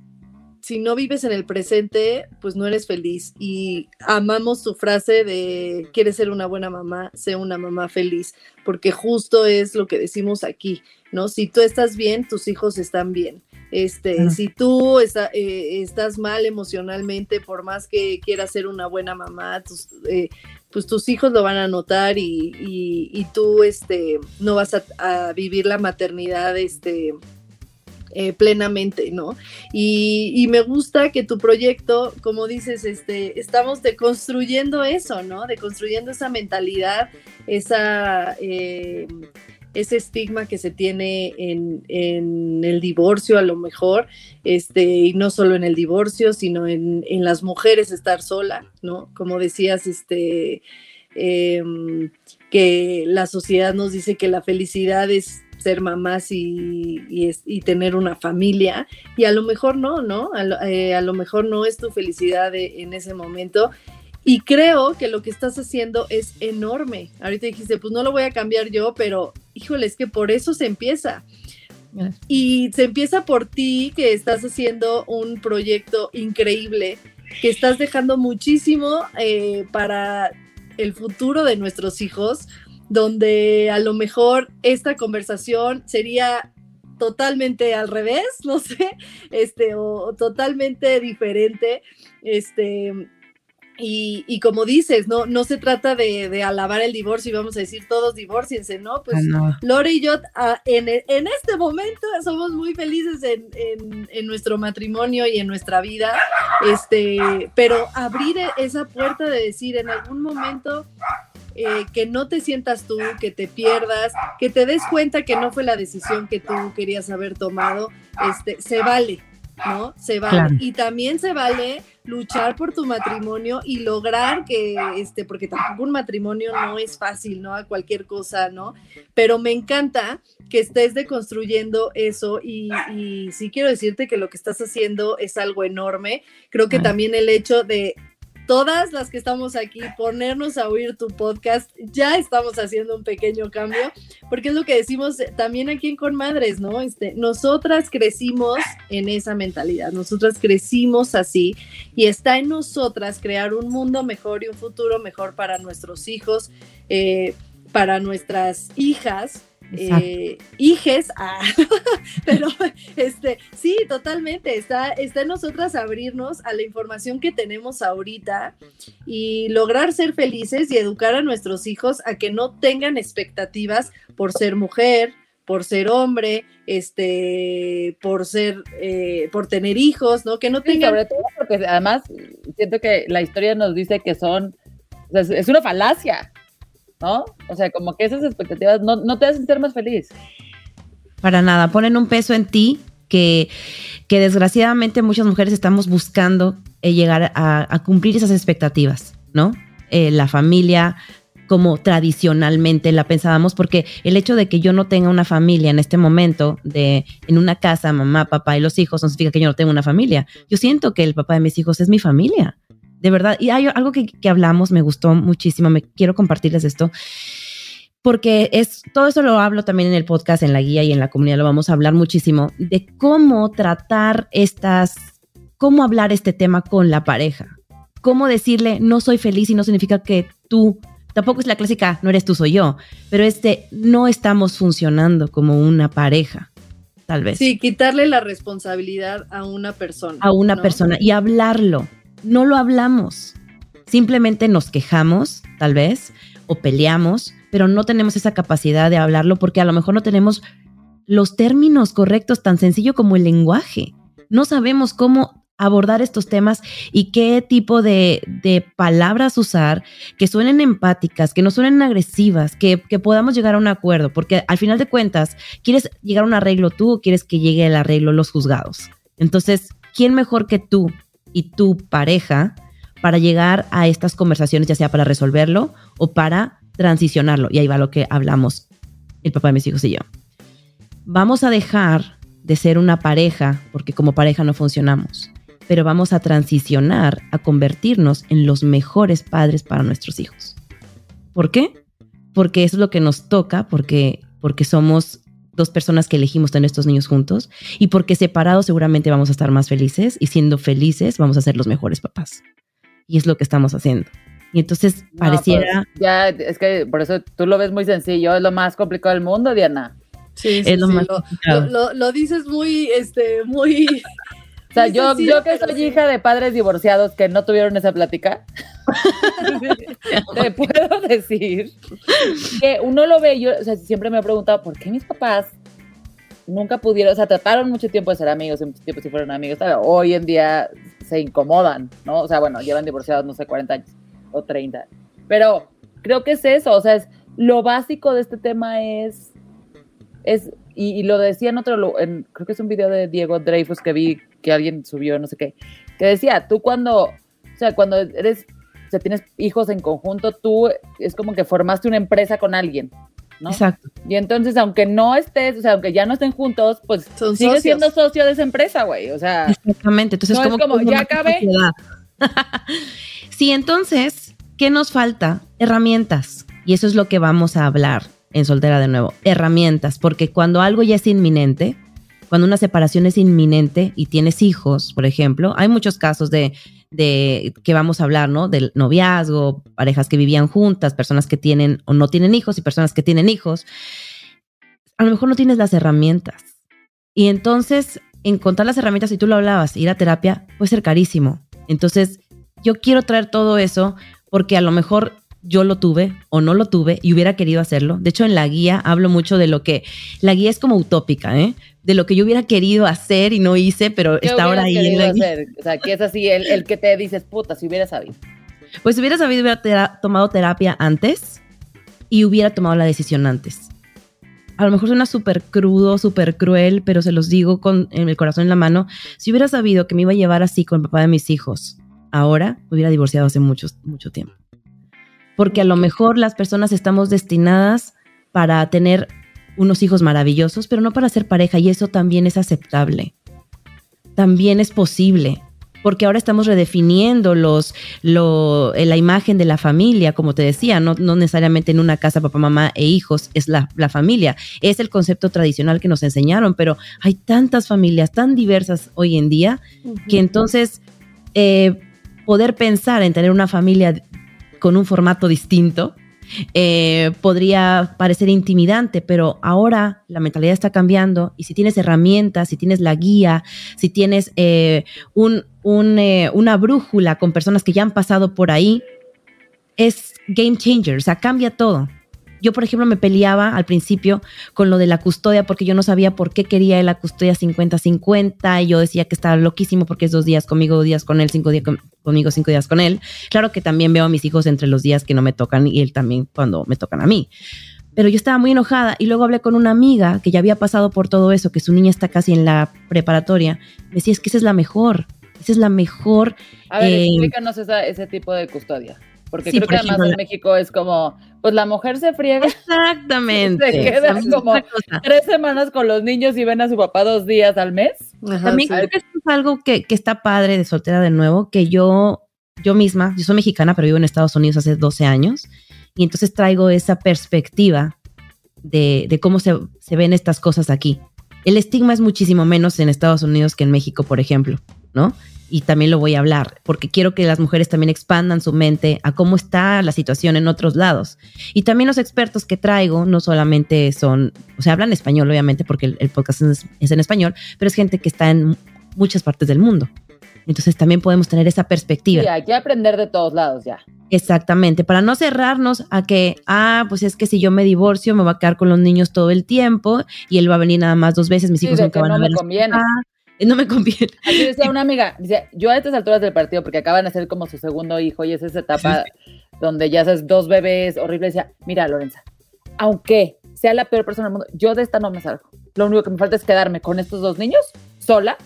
si no vives en el presente, pues no eres feliz. Y amamos tu frase de quieres ser una buena mamá, sé una mamá feliz, porque justo es lo que decimos aquí, ¿no? Si tú estás bien, tus hijos están bien. Este, si tú eh, estás mal emocionalmente, por más que quieras ser una buena mamá, tus, eh, pues tus hijos lo van a notar y, tú este, no vas a, vivir la maternidad este, eh, plenamente, ¿no? Y, me gusta que tu proyecto, como dices, este, estamos deconstruyendo eso, ¿no? Deconstruyendo esa mentalidad, esa ese estigma que se tiene en, el divorcio a lo mejor, este, y no solo en el divorcio, sino en, las mujeres estar sola, ¿no? Como decías, este, em, que la sociedad nos dice que la felicidad es ser mamás y, y, tener una familia y a lo mejor no, ¿no? A eh, a lo mejor no es tu felicidad en ese momento y creo que lo que estás haciendo es enorme. Ahorita dijiste, pues no lo voy a cambiar yo, pero híjole, es que por eso se empieza. Y se empieza por ti, que estás haciendo un proyecto increíble, que estás dejando muchísimo eh, para el futuro de nuestros hijos, donde a lo mejor esta conversación sería totalmente al revés, no sé, este, o totalmente diferente, este, y, como dices, no, no se trata de, alabar el divorcio y vamos a decir todos divorciense, ¿no? Pues ah, Lore y yo ah, en, en, este momento somos muy felices en, en, nuestro matrimonio y en nuestra vida, este, pero abrir esa puerta de decir en algún momento eh, que no te sientas tú, que te pierdas, que te des cuenta que no fue la decisión que tú querías haber tomado, este, se vale, ¿no? Se vale. Y también se vale luchar por tu matrimonio y lograr que, este, porque tampoco un matrimonio no es fácil, ¿no? A cualquier cosa, ¿no? Pero me encanta que estés deconstruyendo eso y, y sí quiero decirte que lo que estás haciendo es algo enorme. Creo que también el hecho de todas las que estamos aquí, ponernos a oír tu podcast, ya estamos haciendo un pequeño cambio, porque es lo que decimos también aquí en Conmadres, ¿no? Este, nosotras crecimos en esa mentalidad, nosotras crecimos así y está en nosotras crear un mundo mejor y un futuro mejor para nuestros hijos, eh, para nuestras hijas eh, hijes, ah, pero este, sí, totalmente, está, está en nosotras abrirnos a la información que tenemos ahorita y lograr ser felices y educar a nuestros hijos a que no tengan expectativas por ser mujer, por ser hombre, este, por ser, eh, por tener hijos, ¿no? Que no tengan. sobre todo porque además siento que la historia nos dice que son, es una falacia. ¿No? O sea, como que esas expectativas no, te hacen ser más feliz. Para nada, ponen un peso en ti que, que desgraciadamente muchas mujeres estamos buscando eh, llegar a, cumplir esas expectativas, ¿no? Eh, la familia, como tradicionalmente la pensábamos, porque el hecho de que yo no tenga una familia en este momento, de en una casa, mamá, papá y los hijos, no significa que yo no tenga una familia. Yo siento que el papá de mis hijos es mi familia de verdad. Y hay algo que, hablamos, me gustó muchísimo, me quiero compartirles esto, porque es, todo eso lo hablo también en el podcast, en la guía y en la comunidad, lo vamos a hablar muchísimo, de cómo tratar estas, cómo hablar este tema con la pareja, cómo decirle, no soy feliz y no significa que tú tampoco es la clásica, no eres tú, soy yo, pero este, no estamos funcionando como una pareja, tal vez. Sí, quitarle la responsabilidad a una persona. A una persona y hablarlo no lo hablamos. Simplemente nos quejamos, tal vez, o peleamos, pero no tenemos esa capacidad de hablarlo porque a lo mejor no tenemos los términos correctos, tan sencillo como el lenguaje. No sabemos cómo abordar estos temas y qué tipo de, palabras usar que suenen empáticas, que no suenen agresivas, que, que, podamos llegar a un acuerdo, porque al final de cuentas, ¿quieres llegar a un arreglo tú o quieres que llegue el arreglo los juzgados? Entonces, ¿quién mejor que tú y tu pareja para llegar a estas conversaciones, ya sea para resolverlo o para transicionarlo. Y ahí va lo que hablamos el papá de mis hijos y yo. Vamos a dejar de ser una pareja, porque como pareja no funcionamos, pero vamos a transicionar a convertirnos en los mejores padres para nuestros hijos. ¿Por qué? Porque eso es lo que nos toca, porque, porque somos dos personas que elegimos tener estos niños juntos y porque separados seguramente vamos a estar más felices y siendo felices vamos a ser los mejores papás. Y es lo que estamos haciendo. Y entonces pareciera... Pues, ya, es que por eso tú lo ves muy sencillo, es lo más complicado del mundo, Diana. Sí, sí, es lo, más lo, lo, dices muy, este, muy... O sea, yo, yo que soy hija de padres divorciados que no tuvieron esa plática, te puedo decir que uno lo ve, yo o sea, siempre me he preguntado, ¿por qué mis papás nunca pudieron, o sea, trataron mucho tiempo de ser amigos, mucho tiempo si fueron amigos, hoy en día se incomodan, ¿no? O sea, bueno, llevan divorciados, no sé, 40 años o 30, pero creo que es eso, o sea, es, lo básico de este tema es, es y, lo decía en otro, en, creo que es un video de Diego Dreyfus que vi que alguien subió, no sé qué, que decía, tú cuando, o sea, cuando eres o sea, tienes hijos en conjunto, tú es como que formaste una empresa con alguien. ¿No? Exacto. Y entonces, aunque no estés, o sea, aunque ya no estén juntos, pues Son sigues socios. siendo socio de esa empresa, güey. O sea, Exactamente. Entonces, No es ¿cómo como, ya acabé. sí, entonces, ¿qué nos falta? Herramientas. Y eso es lo que vamos a hablar en Soltera de nuevo. Herramientas, porque cuando algo ya es inminente, cuando una separación es inminente y tienes hijos, por ejemplo, hay muchos casos de, de que vamos a hablar, ¿no? Del noviazgo, parejas que vivían juntas, personas que tienen o no tienen hijos y personas que tienen hijos. A lo mejor no tienes las herramientas. Y entonces, encontrar las herramientas, si tú lo hablabas, ir a terapia, puede ser carísimo. Entonces, yo quiero traer todo eso porque a lo mejor yo lo tuve o no lo tuve y hubiera querido hacerlo. De hecho, en la guía hablo mucho de lo que la guía es como utópica, ¿eh? De lo que yo hubiera querido hacer y no hice, pero ¿qué está ahora ahí en querido la hacer? O sea, que es así, el, el que te dices, puta, si hubiera sabido. Pues si hubiera sabido, hubiera tera- tomado terapia antes y hubiera tomado la decisión antes. A lo mejor suena súper crudo, súper cruel, pero se los digo con en el corazón en la mano. Si hubiera sabido que me iba a llevar así con el papá de mis hijos, ahora me hubiera divorciado hace mucho, mucho tiempo. Porque a lo mejor las personas estamos destinadas para tener unos hijos maravillosos, pero no para ser pareja y eso también es aceptable. También es posible porque ahora estamos redefiniendo los, lo, eh, la imagen de la familia, como te decía, no, no necesariamente en una casa, papá, mamá e hijos, es la, la familia, es el concepto tradicional que nos enseñaron, pero hay tantas familias tan diversas hoy en día que entonces eh, poder pensar en tener una familia con un formato distinto eh, podría parecer intimidante, pero ahora la mentalidad está cambiando y si tienes herramientas, si tienes la guía, si tienes eh, un, eh, una brújula con personas que ya han pasado por ahí, es game changer, o sea, cambia todo. Yo, por ejemplo, me peleaba al principio con lo de la custodia porque yo no sabía por qué quería la custodia 50-50 y yo decía que estaba loquísimo porque es dos días conmigo, dos días con él, cinco días con- conmigo, cinco días con él. Claro que también veo a mis hijos entre los días que no me tocan y él también cuando me tocan a mí. Pero yo estaba muy enojada y luego hablé con una amiga que ya había pasado por todo eso, que su niña está casi en la preparatoria. Me decía, es que esa es la mejor, esa es la mejor A ver, Eh, explícanos esa- ese tipo de custodia. Porque Sí, creo por que además en la- México es como, pues la mujer se friega Exactamente. Se queda Esa es como- tres semanas con los niños y ven a su papá dos días al mes. Ajá, También sí. creo que esto es algo que, que está padre de soltera de nuevo, que yo, yo misma, yo soy mexicana, pero vivo en Estados Unidos hace 12 años, y entonces traigo esa perspectiva de, de cómo se, se ven estas cosas aquí. El estigma es muchísimo menos en Estados Unidos que en México, por ejemplo, ¿no? Y también lo voy a hablar, porque quiero que las mujeres también expandan su mente a cómo está la situación en otros lados. Y también los expertos que traigo no solamente son, o sea, hablan español, obviamente, porque el, el podcast es, es en español, pero es gente que está en muchas partes del mundo. Entonces también podemos tener esa perspectiva. Sí, hay que aprender de todos lados ya. Exactamente, para no cerrarnos a que, ah, pues es que si yo me divorcio me voy a quedar con los niños todo el tiempo y él va a venir nada más dos veces, mis Sí, hijos nunca van no a ver. No me conviene. Así decía una amiga, dice, yo a estas alturas del partido, porque acaban de ser como su segundo hijo y es esa etapa donde ya sabes, dos bebés, horrible, decía, mira, Lorenza, aunque sea la peor persona del mundo, yo de esta no me salgo. Lo único que me falta es quedarme con estos dos niños, sola,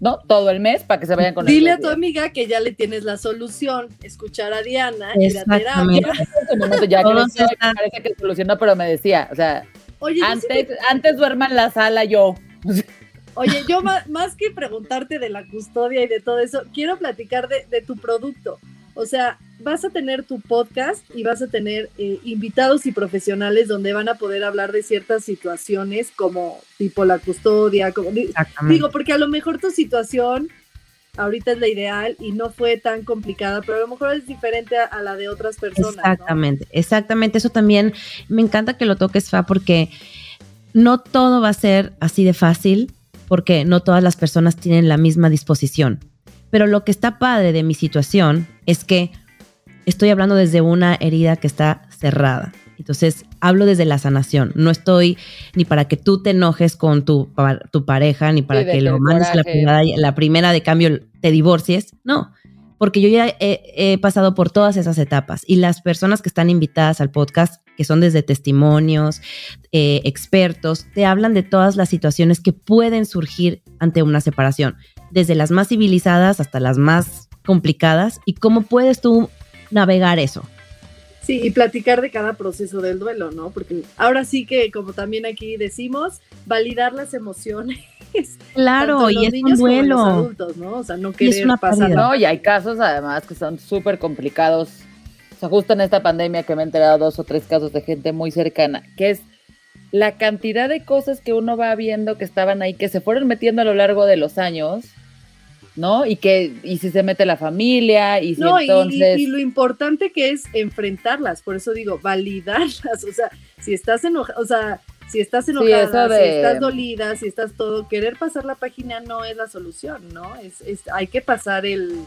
¿no? Todo el mes para que se vayan con Dile a tu amiga que ya le tienes la solución, escuchar a Diana, ir a Exactamente. terapia. Ya y están- me parece que solucionó, pero me decía, o sea, Oye, yo sí antes, antes duerma en la sala yo. Oye, yo más, que preguntarte de la custodia y de todo eso, quiero platicar de, de tu producto. O sea, vas a tener tu podcast y vas a tener eh, invitados y profesionales donde van a poder hablar de ciertas situaciones como tipo la custodia, como digo, porque a lo mejor tu situación ahorita es la ideal y no fue tan complicada, pero a lo mejor es diferente a, a la de otras personas. ¿no? Exactamente, exactamente. Eso también me encanta que lo toques, Fa, porque no todo va a ser así de fácil, porque no todas las personas tienen la misma disposición. Pero lo que está padre de mi situación es que estoy hablando desde una herida que está cerrada. Entonces, hablo desde la sanación. No estoy ni para que tú te enojes con tu, tu pareja, ni para Sí, que lo mandes a la primera, la primera de cambio te divorcies. No, porque yo ya he, pasado por todas esas etapas y las personas que están invitadas al podcast, que son desde testimonios, eh, expertos, te hablan de todas las situaciones que pueden surgir ante una separación, desde las más civilizadas hasta las más complicadas y cómo puedes tú navegar eso. Sí, y platicar de cada proceso del duelo, ¿no? Porque ahora sí que, como también aquí decimos, validar las emociones. Claro, y es un duelo. Como los adultos, ¿no? O sea, no querer pasar. No, y hay casos además que son súper complicados. O sea, justo en esta pandemia que me he enterado dos o tres casos de gente muy cercana, que es la cantidad de cosas que uno va viendo que estaban ahí, que se fueron metiendo a lo largo de los años, ¿no? Y que, y si se mete la familia, y si entonces... Y, lo importante que es enfrentarlas, por eso digo, validarlas, o sea, si estás enojada, o sea, si estás enojada, si estás dolida, si estás todo, querer pasar la página no es la solución, ¿no? Es, es hay que pasar el,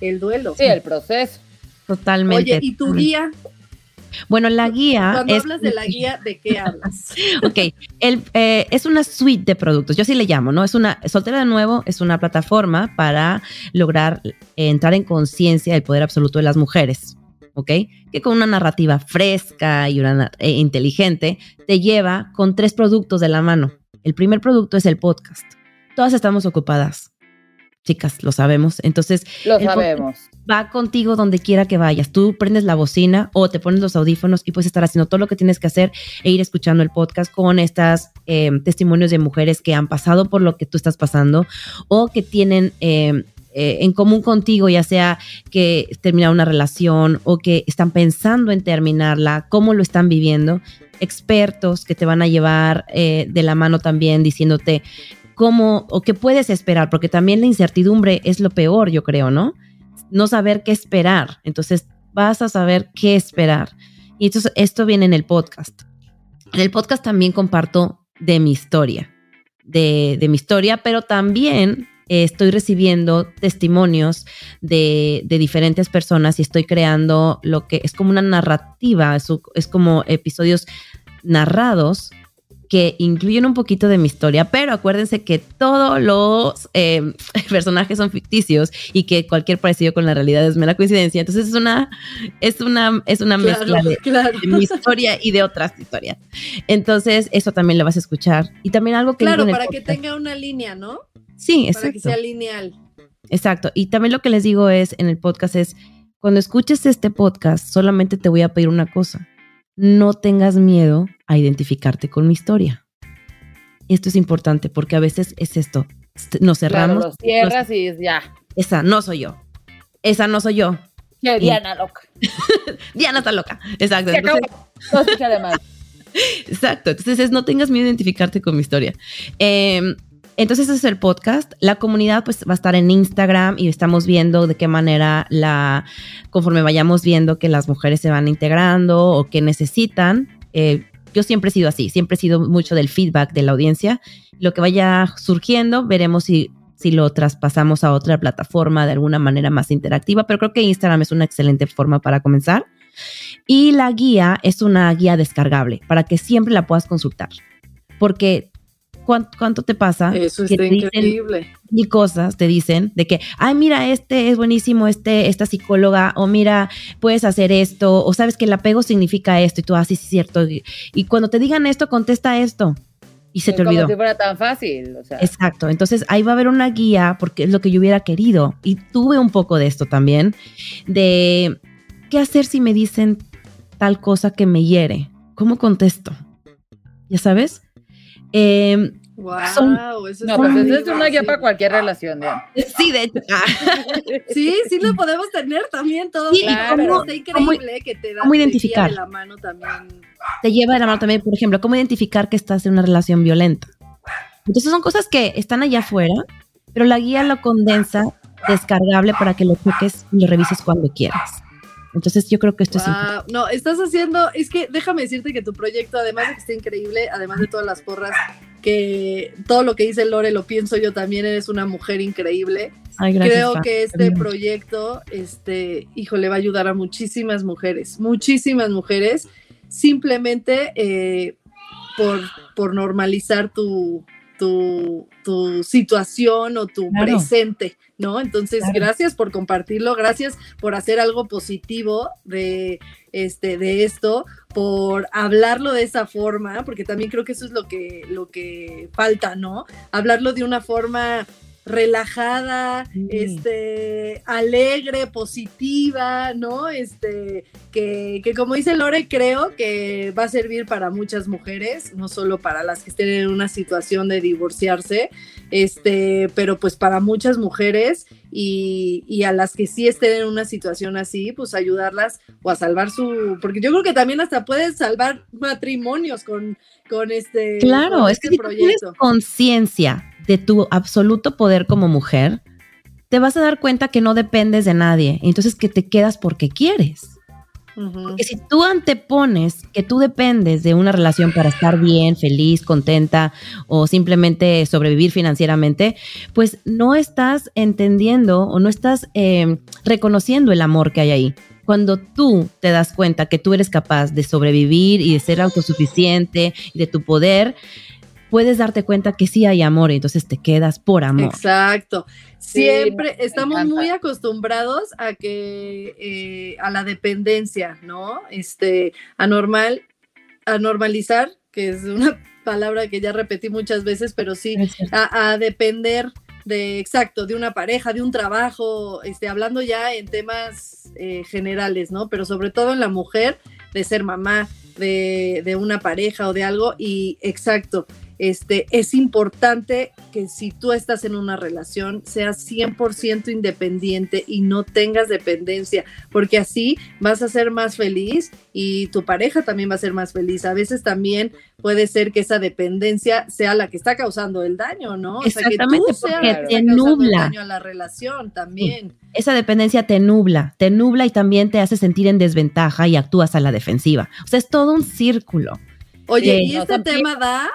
el duelo. Sí, el proceso. Totalmente. Oye, ¿y tu guía? Bueno, la guía. Cuando hablas de la guía, ¿de qué hablas? ok, el, eh, es una suite de productos, yo así le llamo, ¿no? Es una, Soltera de Nuevo es una plataforma para lograr entrar en conciencia del poder absoluto de las mujeres, ¿ok? Que con una narrativa fresca y una, eh, inteligente te lleva con tres productos de la mano. El primer producto es el podcast. Todas estamos ocupadas chicas, lo sabemos. Entonces, lo sabemos. Va contigo donde quiera que vayas. Tú prendes la bocina o te pones los audífonos y puedes estar haciendo todo lo que tienes que hacer e ir escuchando el podcast con estas eh, testimonios de mujeres que han pasado por lo que tú estás pasando o que tienen eh, eh, en común contigo, ya sea que terminaron una relación o que están pensando en terminarla, cómo lo están viviendo expertos que te van a llevar de la mano también diciéndote cómo o qué puedes esperar, porque también la incertidumbre es lo peor, yo creo, ¿no? No saber qué esperar. Entonces vas a saber qué esperar. Y entonces esto viene en el podcast. En el podcast también comparto de mi historia, de, de mi historia, pero también estoy recibiendo testimonios de, de, diferentes personas y estoy creando lo que es como una narrativa, es, es como episodios narrados que incluyen un poquito de mi historia, pero acuérdense que todos los eh, personajes son ficticios y que cualquier parecido con la realidad es mera coincidencia. Entonces es una, es una, es una mezcla de, mi historia y de otras historias. Entonces eso también lo vas a escuchar. Y también algo que... Claro, para que tenga una línea, ¿no? Sí, exacto. Para que sea lineal. Exacto. Y también lo que les digo es, en el podcast es, cuando escuches este podcast, solamente te voy a pedir una cosa no tengas miedo a identificarte con mi historia. Esto es importante porque a veces es esto. Nos cerramos. Claro, cierras y ya. Esa no soy yo. Esa no soy yo. Diana loca. Diana está loca. Exacto. Entonces, no Exacto. Entonces es no tengas miedo a identificarte con mi historia. Eh, entonces ese es el podcast. La comunidad pues va a estar en Instagram y estamos viendo de qué manera la, conforme vayamos viendo que las mujeres se van integrando o que necesitan. Eh, yo siempre he sido así, siempre he sido mucho del feedback de la audiencia. Lo que vaya surgiendo, veremos si, si lo traspasamos a otra plataforma de alguna manera más interactiva, pero creo que Instagram es una excelente forma para comenzar. Y la guía es una guía descargable para que siempre la puedas consultar. Porque ¿Cuánto, te pasa? Eso está increíble. Y cosas te dicen de que, ay, mira, este es buenísimo, este, esta psicóloga, o mira, puedes hacer esto, o sabes que el apego significa esto, y tú, así ah, es cierto. Y, cuando te digan esto, contesta esto. Y se te olvidó. Como si fuera tan fácil. Exacto. Entonces ahí va a haber una guía porque es lo que yo hubiera querido. Y tuve un poco de esto también, de qué hacer si me dicen tal cosa que me hiere. ¿Cómo contesto? ¿Ya sabes? Eh, wow, eso no, pues es una guía para cualquier relación. Sí, de hecho. Ah. sí, sí lo podemos tener también todo. Sí, claro. está increíble que te da ¿cómo identificar? de la mano también. Te lleva de la mano también, por ejemplo, cómo identificar que estás en una relación violenta. Entonces son cosas que están allá afuera, pero la guía lo condensa descargable para que lo toques y lo revises cuando quieras. Entonces yo creo que esto es. No, estás haciendo, es que déjame decirte que tu proyecto, además de que está increíble, además de todas las porras, que todo lo que dice Lore lo pienso yo también, eres una mujer increíble. Creo que este proyecto, este, hijo, le va a ayudar a muchísimas mujeres, muchísimas mujeres, simplemente eh, por, por normalizar tu, tu, situación o tu presente, ¿no? Entonces, gracias por compartirlo, gracias por hacer algo positivo de, este, de esto, por hablarlo de esa forma, porque también creo que eso es lo que, lo que falta, ¿no? Hablarlo de una forma relajada, este, alegre, positiva, ¿no? Este, que, que, como dice Lore, creo que va a servir para muchas mujeres, no solo para las que estén en una situación de divorciarse, este, pero pues para muchas mujeres y, y, a las que sí estén en una situación así, pues ayudarlas o a salvar su, porque yo creo que también hasta puedes salvar matrimonios con, con este, claro, con es este que si tienes proyecto. conciencia de tu absoluto poder como mujer, te vas a dar cuenta que no dependes de nadie, entonces que te quedas porque quieres. Ujú. Porque si tú antepones que tú dependes de una relación para estar bien, feliz, contenta o simplemente sobrevivir financieramente, pues no estás entendiendo o no estás eh, reconociendo el amor que hay ahí. Cuando tú te das cuenta que tú eres capaz de sobrevivir y de ser autosuficiente y de tu poder, puedes darte cuenta que sí hay amor y entonces te quedas por amor. Exacto. Siempre estamos encanta. muy acostumbrados a que eh, a la dependencia, ¿no? Este, anormal, a normalizar, que es una palabra que ya repetí muchas veces, pero sí, a, a depender de, exacto, de una pareja, de un trabajo, este, hablando ya en temas eh, generales, ¿no? Pero sobre todo en la mujer, de ser mamá, de, de una pareja o de algo, y exacto, este, es importante que si tú estás en una relación seas 100% independiente y no tengas dependencia, porque así vas a ser más feliz y tu pareja también va a ser más feliz. A veces también puede ser que esa dependencia sea la que está causando el daño, ¿no? O sea, que tú seas porque te nubla. daño a la relación también. Esa dependencia te nubla, te nubla y también te hace sentir en desventaja y actúas a la defensiva. O sea, es todo un círculo. Oye, Sí, y no, este tema da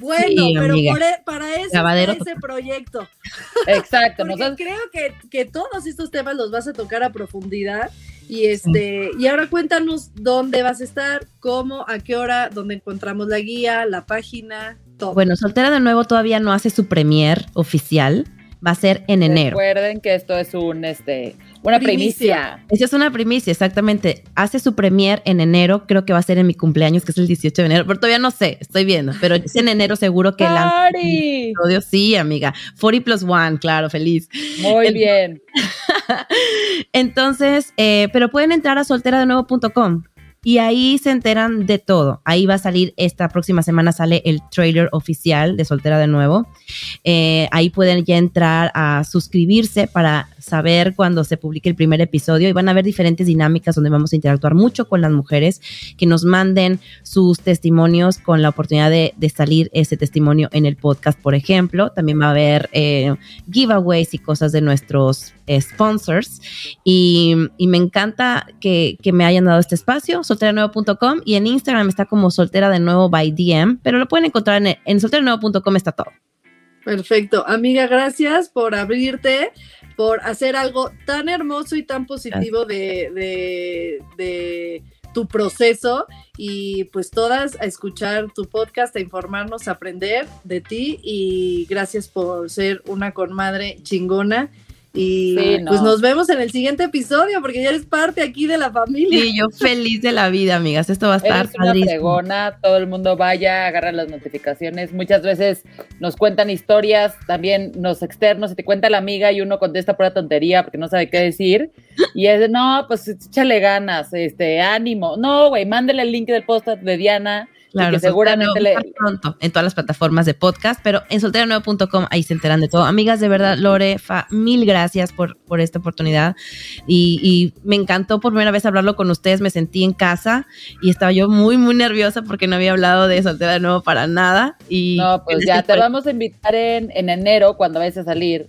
bueno, Sí, pero por e- para eso ese proyecto. Exacto. Porque nosotros- creo que, que todos estos temas los vas a tocar a profundidad. Y este, y ahora cuéntanos dónde vas a estar, cómo, a qué hora, dónde encontramos la guía, la página, todo. Bueno, Soltera de Nuevo todavía no hace su premier oficial. Va a ser en enero. Recuerden que esto es un, este, una Primicia. Esa es una primicia, exactamente. Hace su premier en enero, creo que va a ser en mi cumpleaños, que es el 18 de enero, pero todavía no sé, estoy viendo, pero es en enero seguro que ¡Party! episodio. Sí, amiga. 40 plus one, claro, feliz. Muy bien. Entonces, eh, pero pueden entrar a solteradenuevo.com y ahí se enteran de todo. Ahí va a salir, esta próxima semana sale el trailer oficial de Soltera de Nuevo. Eh, ahí pueden ya entrar a suscribirse para saber cuando se publique el primer episodio y van a ver diferentes dinámicas donde vamos a interactuar mucho con las mujeres que nos manden sus testimonios con la oportunidad de, de salir ese testimonio en el podcast, por ejemplo. También va a haber eh, giveaways y cosas de nuestros eh, sponsors. Y, me encanta que, que me hayan dado este espacio, solteranuevo.com y en Instagram está como soltera de nuevo by DM, pero lo pueden encontrar en, en solteranuevo.com está todo. Perfecto. Amiga, gracias por abrirte, por hacer algo tan hermoso y tan positivo de, de, de tu proceso y pues todas a escuchar tu podcast, a informarnos, a aprender de ti y gracias por ser una conmadre chingona. Y Sí, no. pues nos vemos en el siguiente episodio porque ya eres parte aquí de la familia. Y yo feliz de la vida, amigas. Esto va a estar Eres una todo el mundo vaya, agarra las notificaciones. Muchas veces nos cuentan historias, también nos externos, y te cuenta la amiga y uno contesta pura tontería porque no sabe qué decir. Y es de, no, pues échale ganas, este, ánimo. No, güey, mándale el link del post de Diana. Claro, y que seguramente Nuevo le, pronto en todas las plataformas de podcast, pero en solteranuevo.com ahí se enteran de todo. Amigas, de verdad, Lore, Fa, mil gracias por, por esta oportunidad y, y me encantó por primera vez hablarlo con ustedes, me sentí en casa y estaba yo muy, muy nerviosa porque no había hablado de soltera de nuevo para nada. Y No, pues ya te vamos a invitar en, en enero cuando vayas a salir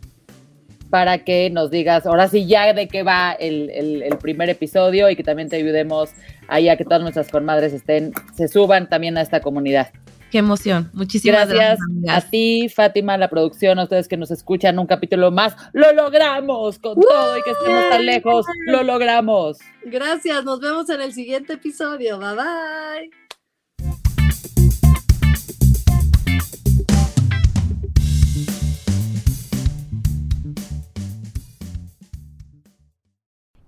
para que nos digas ahora sí ya de qué va el, el- el primer episodio y que también te ayudemos ahí a que todas nuestras conmadres estén, se suban también a esta comunidad. Qué emoción. Muchísimas Gracias, gracias, a ti, Fátima, la producción, a ustedes que nos escuchan un capítulo más. Lo logramos con todo y que estemos tan lejos. Lo logramos. Gracias, nos vemos en el siguiente episodio. Bye bye.